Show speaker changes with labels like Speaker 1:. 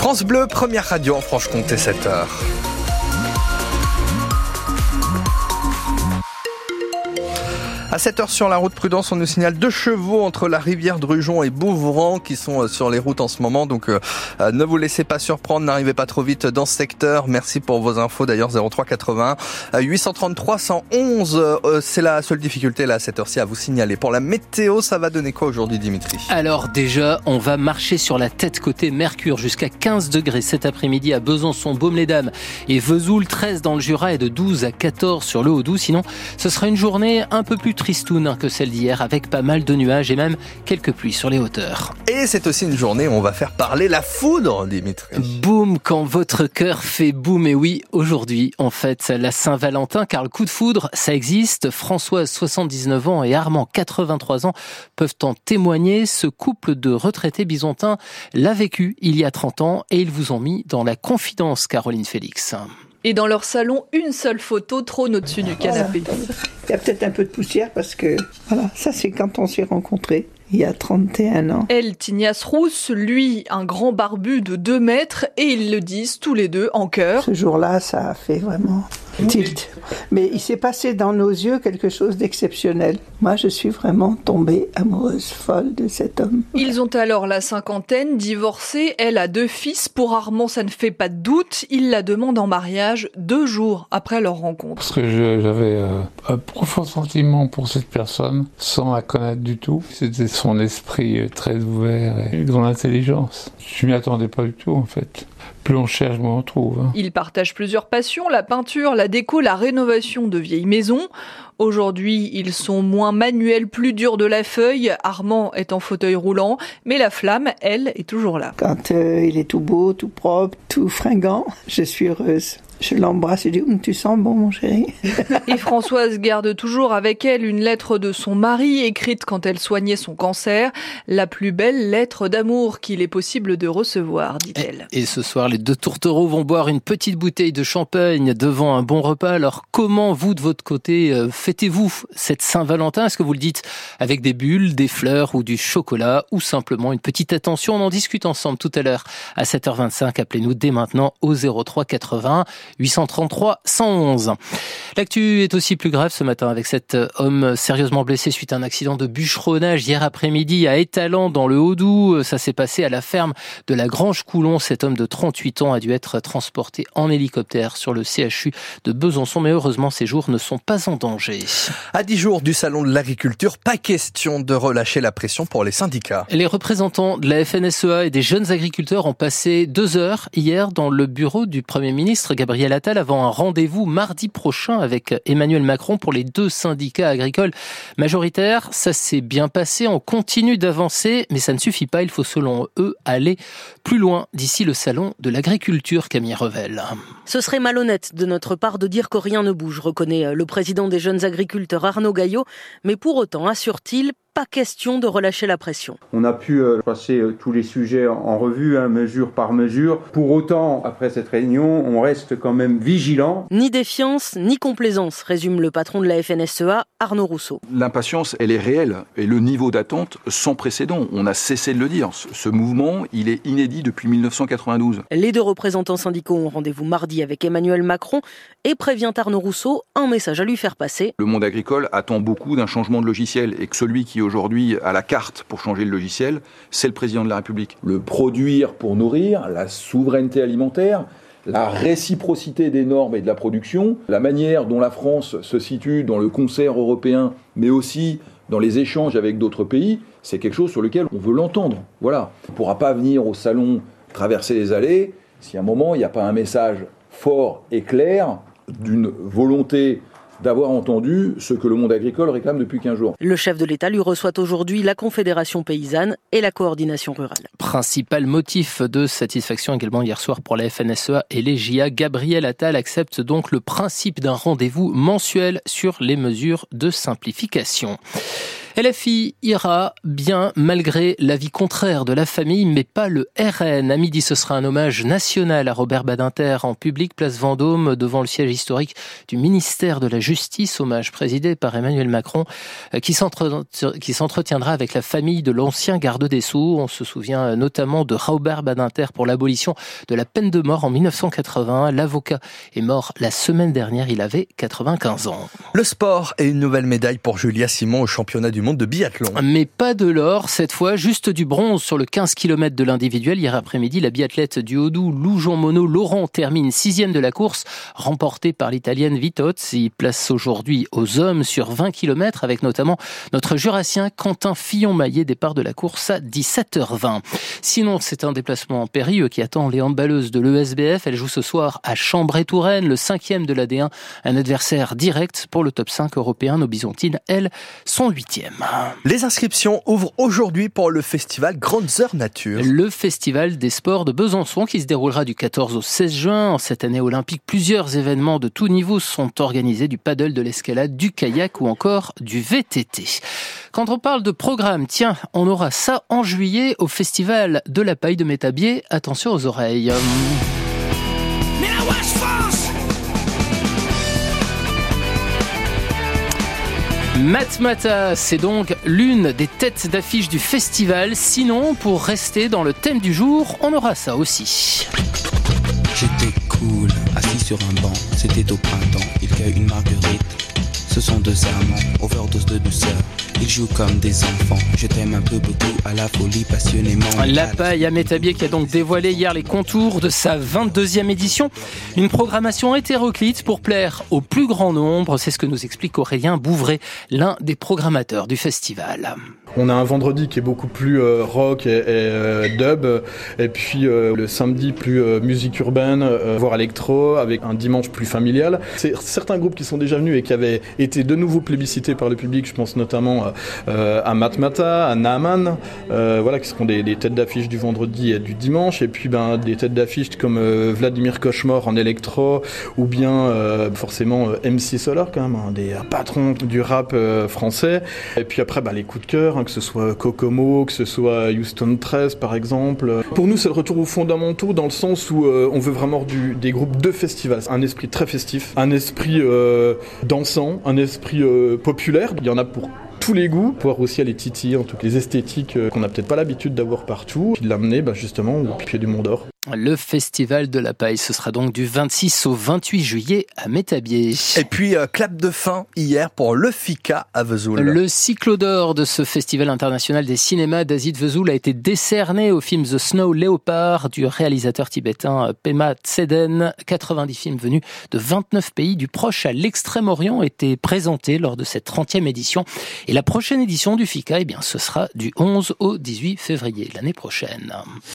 Speaker 1: France Bleu, première radio en Franche-Comté, 7h. À 7 heures sur la route Prudence, on nous signale deux chevaux entre la rivière Drujon et Bouvran qui sont euh, sur les routes en ce moment. Donc euh, euh, ne vous laissez pas surprendre, n'arrivez pas trop vite dans ce secteur. Merci pour vos infos d'ailleurs 03 80 833 111. C'est la seule difficulté là à cette heure-ci à vous signaler. Pour la météo, ça va donner quoi aujourd'hui Dimitri?
Speaker 2: Alors déjà, on va marcher sur la tête côté Mercure jusqu'à 15 degrés cet après-midi à Besançon, Baume-les-Dames et Vesoul, 13 dans le Jura et de 12 à 14 sur le Haut-Doubs. Sinon, ce sera une journée un peu plus tristoun que celle d'hier, avec pas mal de nuages et même quelques pluies sur les hauteurs.
Speaker 1: Et c'est aussi une journée où on va faire parler la foudre, Dimitri.
Speaker 2: Boum, quand votre cœur fait boum. Et oui, aujourd'hui, en fait, la Saint-Valentin, car le coup de foudre, ça existe. Françoise, 79 ans, et Armand, 83 ans, peuvent en témoigner. Ce couple de retraités byzantins l'a vécu il y a 30 ans et ils vous ont mis dans la confidence, Caroline Félix.
Speaker 3: Et dans leur salon, une seule photo trône au-dessus du canapé.
Speaker 4: Il y a peut-être un peu de poussière parce que, voilà, ça c'est quand on s'est rencontrés il y a 31 ans.
Speaker 3: Elle, Tignas Rousse, lui, un grand barbu de 2 mètres, et ils le disent tous les deux en chœur.
Speaker 4: Ce jour-là, ça a fait vraiment tilt. Mais il s'est passé dans nos yeux quelque chose d'exceptionnel. Moi, je suis vraiment tombée amoureuse, folle de cet homme.
Speaker 3: Ils ont alors la cinquantaine, divorcés. Elle a deux fils. Pour Armand, ça ne fait pas de doute. Il la demande en mariage deux jours après leur rencontre.
Speaker 5: Parce que j'avais euh, un profond sentiment pour cette personne, sans la connaître du tout. C'était son esprit euh, très ouvert et grande intelligence. Je m'y attendais pas du tout, en fait plus on cherche, moins on trouve. Hein.
Speaker 3: Il partage plusieurs passions, la peinture, la déco, la rénovation de vieilles maisons. Aujourd'hui, ils sont moins manuels, plus durs de la feuille. Armand est en fauteuil roulant, mais la flamme, elle, est toujours là.
Speaker 4: Quand euh, il est tout beau, tout propre, tout fringant, je suis heureuse. Je l'embrasse et dis hum, Tu sens bon, mon chéri
Speaker 3: Et Françoise garde toujours avec elle une lettre de son mari, écrite quand elle soignait son cancer. La plus belle lettre d'amour qu'il est possible de recevoir, dit-elle.
Speaker 2: Et, ce soir, les deux tourtereaux vont boire une petite bouteille de champagne devant un bon repas. Alors, comment vous, de votre côté, euh, fêtez-vous cette Saint-Valentin? Est-ce que vous le dites avec des bulles, des fleurs ou du chocolat ou simplement une petite attention? On en discute ensemble tout à l'heure à 7h25. Appelez-nous dès maintenant au 03 80 833 111. L'actu est aussi plus grave ce matin avec cet homme sérieusement blessé suite à un accident de bûcheronnage hier après-midi à Étalant dans le Haut-Doubs. Ça s'est passé à la ferme de la Grange Coulon. Cet homme de 38 ans a dû être transporté en hélicoptère sur le CHU de Besançon, mais heureusement ses jours ne sont pas en danger.
Speaker 1: À 10 jours du salon de l'agriculture, pas question de relâcher la pression pour les syndicats.
Speaker 2: Les représentants de la FNSEA et des jeunes agriculteurs ont passé deux heures hier dans le bureau du Premier ministre Gabriel Gabriel Attal avant un rendez-vous mardi prochain avec Emmanuel Macron pour les deux syndicats agricoles majoritaires. Ça s'est bien passé, on continue d'avancer, mais ça ne suffit pas. Il faut selon eux aller plus loin d'ici le salon de l'agriculture, Camille Revel.
Speaker 6: Ce serait malhonnête de notre part de dire que rien ne bouge, reconnaît le président des jeunes agriculteurs Arnaud Gaillot, mais pour autant, assure-t-il, pas question de relâcher la pression.
Speaker 7: On a pu euh, passer euh, tous les sujets en revue, hein, mesure par mesure. Pour autant, après cette réunion, on reste quand même vigilant.
Speaker 6: Ni défiance, ni complaisance, résume le patron de la FNSEA, Arnaud Rousseau.
Speaker 8: L'impatience, elle est réelle et le niveau d'attente sans précédent. On a cessé de le dire. Ce mouvement, il est inédit depuis 1992.
Speaker 6: Les deux représentants syndicaux ont rendez-vous mardi avec Emmanuel Macron et prévient Arnaud Rousseau un message à lui faire passer.
Speaker 8: Le monde agricole attend beaucoup d'un changement de logiciel et que celui qui aujourd'hui à la carte pour changer le logiciel, c'est le président de la République.
Speaker 9: Le produire pour nourrir, la souveraineté alimentaire, la réciprocité des normes et de la production, la manière dont la France se situe dans le concert européen, mais aussi dans les échanges avec d'autres pays, c'est quelque chose sur lequel on veut l'entendre. Voilà. On ne pourra pas venir au salon traverser les allées si à un moment il n'y a pas un message fort et clair d'une volonté d'avoir entendu ce que le monde agricole réclame depuis 15 jours.
Speaker 6: Le chef de l'État lui reçoit aujourd'hui la Confédération paysanne et la coordination rurale.
Speaker 2: Principal motif de satisfaction également hier soir pour la FNSEA et les JA, Gabriel Attal accepte donc le principe d'un rendez-vous mensuel sur les mesures de simplification. LFI ira bien malgré l'avis contraire de la famille, mais pas le RN. À midi, ce sera un hommage national à Robert Badinter en public, place Vendôme, devant le siège historique du ministère de la Justice, hommage présidé par Emmanuel Macron, euh, qui s'entretiendra avec la famille de l'ancien garde des Sceaux. On se souvient notamment de Robert Badinter pour l'abolition de la peine de mort en 1980. L'avocat est mort la semaine dernière, il avait 95 ans.
Speaker 1: Le sport et une nouvelle médaille pour Julia Simon au championnat du monde de biathlon.
Speaker 2: Mais pas de l'or, cette fois juste du bronze sur le 15 km de l'individuel. Hier après-midi, la biathlète du Haut-Doubs, Lou Jean Monod, Laurent termine sixième de la course, remportée par l'italienne Vitozzi. Place aujourd'hui aux hommes sur 20 km avec notamment notre jurassien Quentin Fillon-Maillet, départ de la course à 17h20. Sinon, c'est un déplacement périlleux qui attend les handballeuses de l'ESBF. Elle joue ce soir à Chambray-Touraine, le cinquième de l'AD1, un adversaire direct pour le top 5 européen. Nos Byzantines, elles, sont huitièmes.
Speaker 1: Les inscriptions ouvrent aujourd'hui pour le festival Grandes Heures Nature.
Speaker 2: Le festival des sports de Besançon qui se déroulera du 14 au 16 juin. En cette année olympique, plusieurs événements de tous niveaux sont organisés, du paddle, de l'escalade, du kayak ou encore du VTT. Quand on parle de programme, tiens, on aura ça en juillet au festival de la paille de Métabier. Attention aux oreilles. Matmata, c'est donc l'une des têtes d'affiche du festival. Sinon, pour rester dans le thème du jour, on aura ça aussi.
Speaker 10: J'étais cool, assis sur un banc, c'était au printemps, il cueille une marguerite. Ce sont deux amants, overdose de douceur. Ils jouent comme des enfants. Je t'aime un peu beaucoup à la folie passionnément.
Speaker 2: La paille à Métabier qui a donc dévoilé hier les contours de sa 22e édition. Une programmation hétéroclite pour plaire au plus grand nombre. C'est ce que nous explique Aurélien Bouvray, l'un des programmateurs du festival.
Speaker 11: On a un vendredi qui est beaucoup plus euh, rock et, euh, dub, et puis euh, le samedi plus musique urbaine, voire électro, avec un dimanche plus familial. Certains groupes qui sont déjà venus et qui avaient été de nouveau plébiscités par le public. Je pense notamment à Matmata, à Naaman, voilà, qui seront des, têtes d'affiche du vendredi et du dimanche, et puis ben, des têtes d'affiche comme Vladimir Cauchemar en électro, ou bien forcément MC Solar quand même, un des patrons du rap français. Et puis après, ben, les coups de cœur. Hein, que ce soit Kokomo, que ce soit Houston 13 par exemple. Pour nous, c'est le retour aux fondamentaux dans le sens où euh, on veut vraiment des groupes de festivals. Un esprit très festif, un esprit euh, dansant, un esprit euh, populaire. Il y en a pour tous les goûts, pouvoir aussi aller titiller en toutes les esthétiques qu'on n'a peut-être pas l'habitude d'avoir partout, puis de l'amener bah, justement au pied du Mont d'Or.
Speaker 2: Le festival de la paille, ce sera donc du 26 au 28 juillet à Métabier.
Speaker 1: Et puis, euh, clap de fin hier pour le FICA à Vesoul.
Speaker 2: Le cyclo d'or de ce festival international des cinémas d'Asie de Vesoul a été décerné au film The Snow Leopard du réalisateur tibétain Pema Tseden. 90 films venus de 29 pays du Proche à l'Extrême-Orient étaient présentés lors de cette 30e édition. Et la prochaine édition du FICA, eh bien, ce sera du 11 au 18 février l'année prochaine.